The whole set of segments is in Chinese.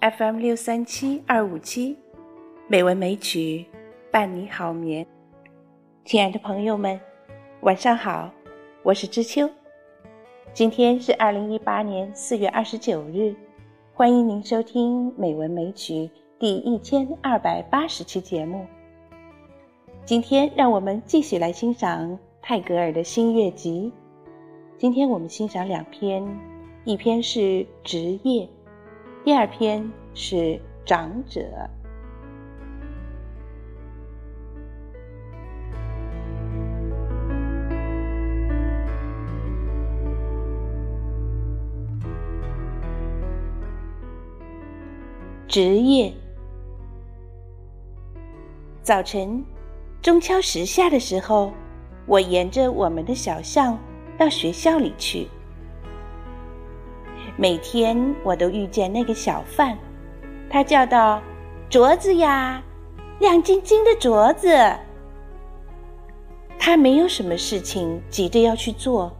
FM 六三七二五七，美文美曲伴你好眠。亲爱的朋友们，晚上好，我是知秋。今天是二零一八年四月二十九日，欢迎您收听《美文美曲》第一千二百八十期节目。今天让我们继续来欣赏泰戈尔的新月集。今天我们欣赏两篇，一篇是《职业》。第二篇是长者。职业。早晨，钟敲十下的时候，我沿着我们的小巷到学校里去。每天我都遇见那个小贩，他叫道：“镯子呀，亮晶晶的镯子。”他没有什么事情急着要去做，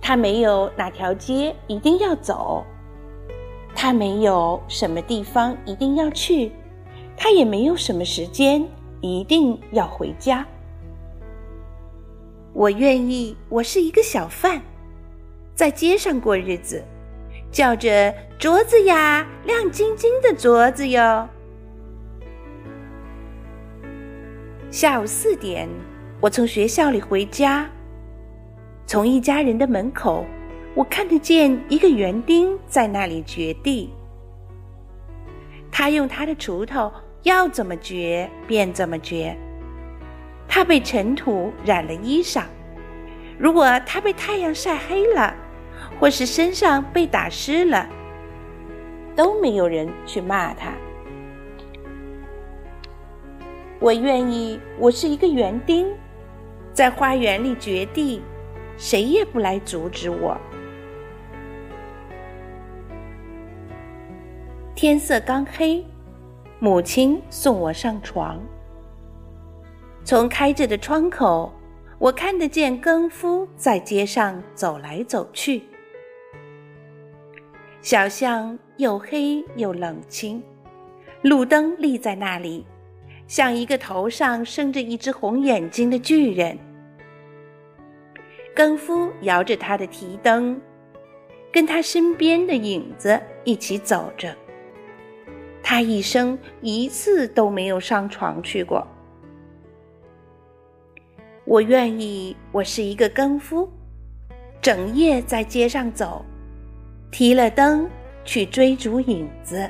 他没有哪条街一定要走，他没有什么地方一定要去，他也没有什么时间一定要回家。我愿意，我是一个小贩，在街上过日子。叫着镯子呀，亮晶晶的镯子哟。下午四点，我从学校里回家，从一家人的门口，我看得见一个园丁在那里掘地。他用他的锄头要怎么掘便怎么掘。他被尘土染了衣裳，如果他被太阳晒黑了。或是身上被打湿了，都没有人去骂他。我愿意，我是一个园丁，在花园里掘地，谁也不来阻止我。天色刚黑，母亲送我上床。从开着的窗口，我看得见更夫在街上走来走去。小巷又黑又冷清，路灯立在那里，像一个头上生着一只红眼睛的巨人。更夫摇着他的提灯，跟他身边的影子一起走着。他一生一次都没有上床去过。我愿意，我是一个更夫，整夜在街上走。提了灯去追逐影子。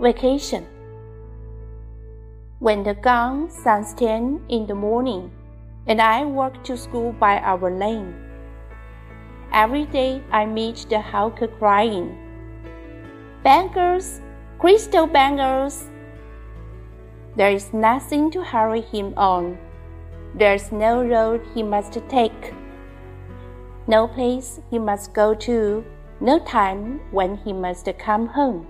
Vacation. When the gong sounds ten in the morning, and I walk to school by our lane. Every day I meet the hawker crying, Bangles, crystal bangles, There is nothing to hurry him on. There's no road he must take, no place he must go to, no time when he must come home.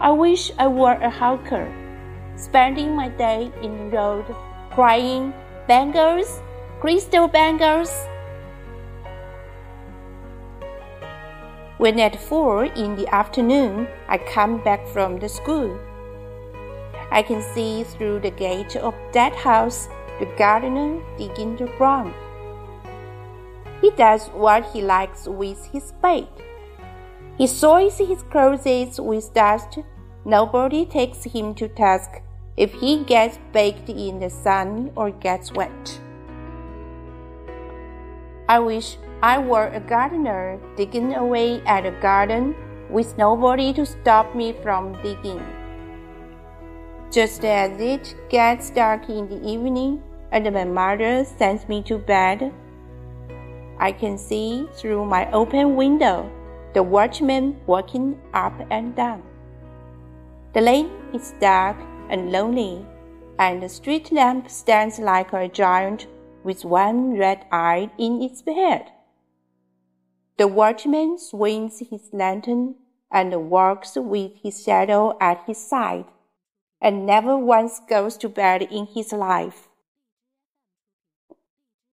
I wish I were a hawker, spending my day in the road, crying, Bangles, crystal bangles. When at four in the afternoon I come back from the school, I can see through the gate of that house the gardener digging the ground. He does what he likes with his spade. He soils his clothes with dust. Nobody takes him to task if he gets baked in the sun or gets wet. I wish I were a gardener digging away at a garden with nobody to stop me from digging. Just as it gets dark in the evening and my mother sends me to bed, I can see through my open window the watchman walking up and down. The lane is dark and lonely, and the street lamp stands like a giant with one red eye in its head. The watchman swings his lantern and walks with his shadow at his side. And never once goes to bed in his life.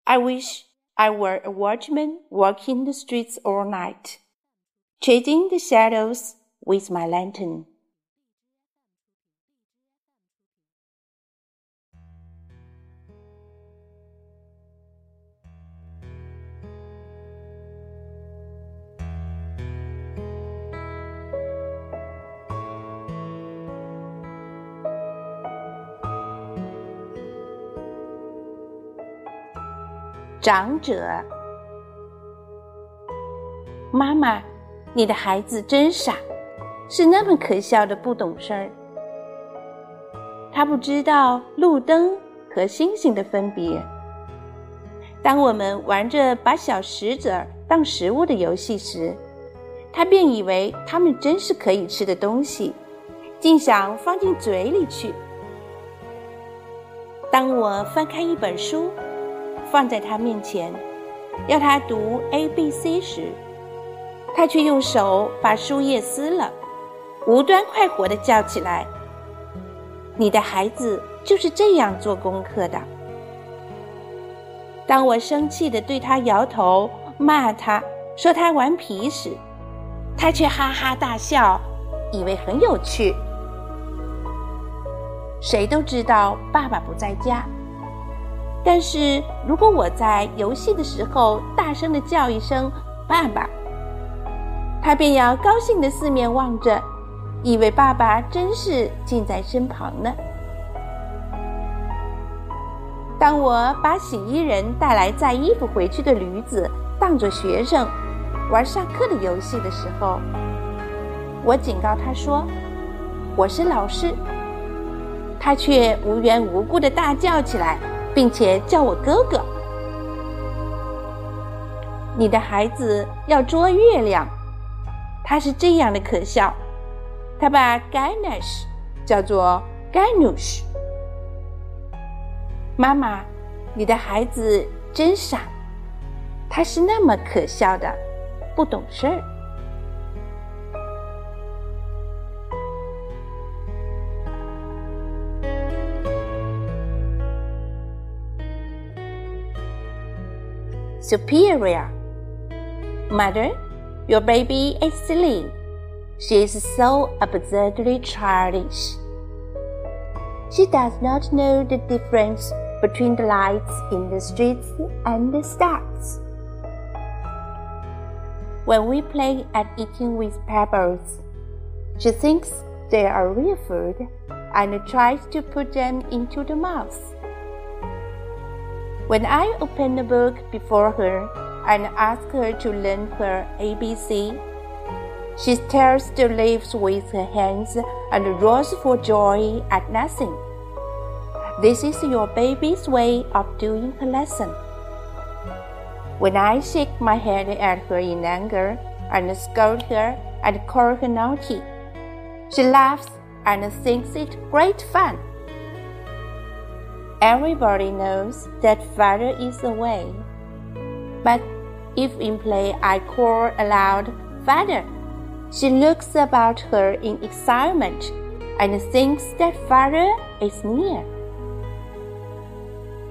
I wish I were a watchman walking the streets all night, chasing the shadows with my lantern. 长者，妈妈，你的孩子真傻，是那么可笑的不懂事儿。他不知道路灯和星星的分别。当我们玩着把小石子儿当食物的游戏时，他便以为它们真是可以吃的东西，竟想放进嘴里去。当我翻开一本书。放在他面前，要他读 A B C 时，他却用手把书页撕了，无端快活地叫起来：“你的孩子就是这样做功课的。”当我生气地对他摇头骂他说他顽皮时，他却哈哈大笑，以为很有趣。谁都知道爸爸不在家。但是如果我在游戏的时候大声的叫一声“爸爸”，他便要高兴的四面望着，以为爸爸真是近在身旁呢。当我把洗衣人带来载衣服回去的驴子当作学生玩上课的游戏的时候，我警告他说：“我是老师。”他却无缘无故的大叫起来。并且叫我哥哥。你的孩子要捉月亮，他是这样的可笑。他把 Ganesh 叫做 Ganush。妈妈，你的孩子真傻，他是那么可笑的，不懂事儿。Superior. Mother, your baby is silly. She is so absurdly childish. She does not know the difference between the lights in the streets and the stars. When we play at eating with pebbles, she thinks they are real food and tries to put them into the mouth. When I open the book before her and ask her to learn her ABC, she tears the leaves with her hands and roars for joy at nothing. This is your baby's way of doing her lesson. When I shake my head at her in anger and scold her and call her naughty, she laughs and thinks it great fun. Everybody knows that father is away. But if in play I call aloud, Father, she looks about her in excitement and thinks that father is near.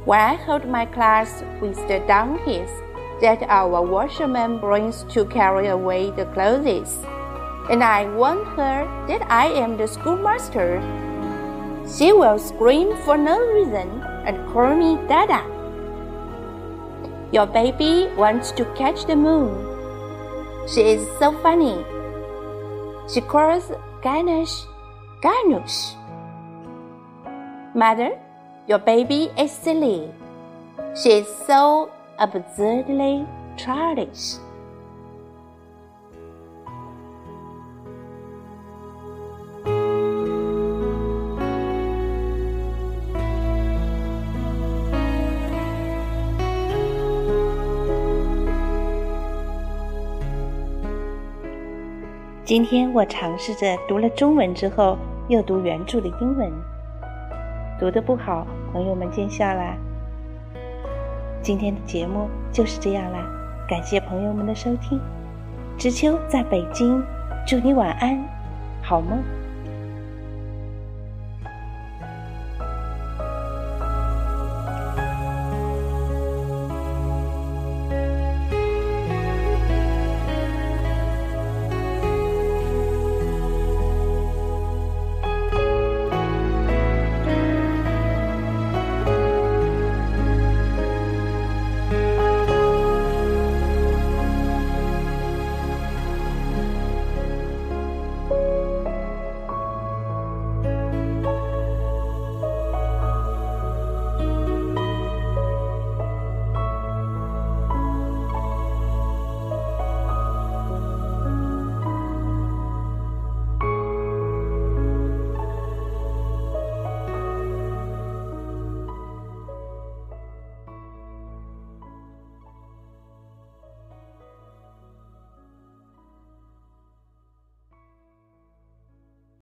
When I hold my class with the donkeys that our washerman brings to carry away the clothes, and I warn her that I am the schoolmaster she will scream for no reason and call me Dada. Your baby wants to catch the moon. She is so funny. She calls Ganesh Ganush. Mother, your baby is silly. She is so absurdly childish. 今天我尝试着读了中文之后，又读原著的英文，读的不好，朋友们见笑啦。今天的节目就是这样啦，感谢朋友们的收听。知秋在北京，祝你晚安，好梦。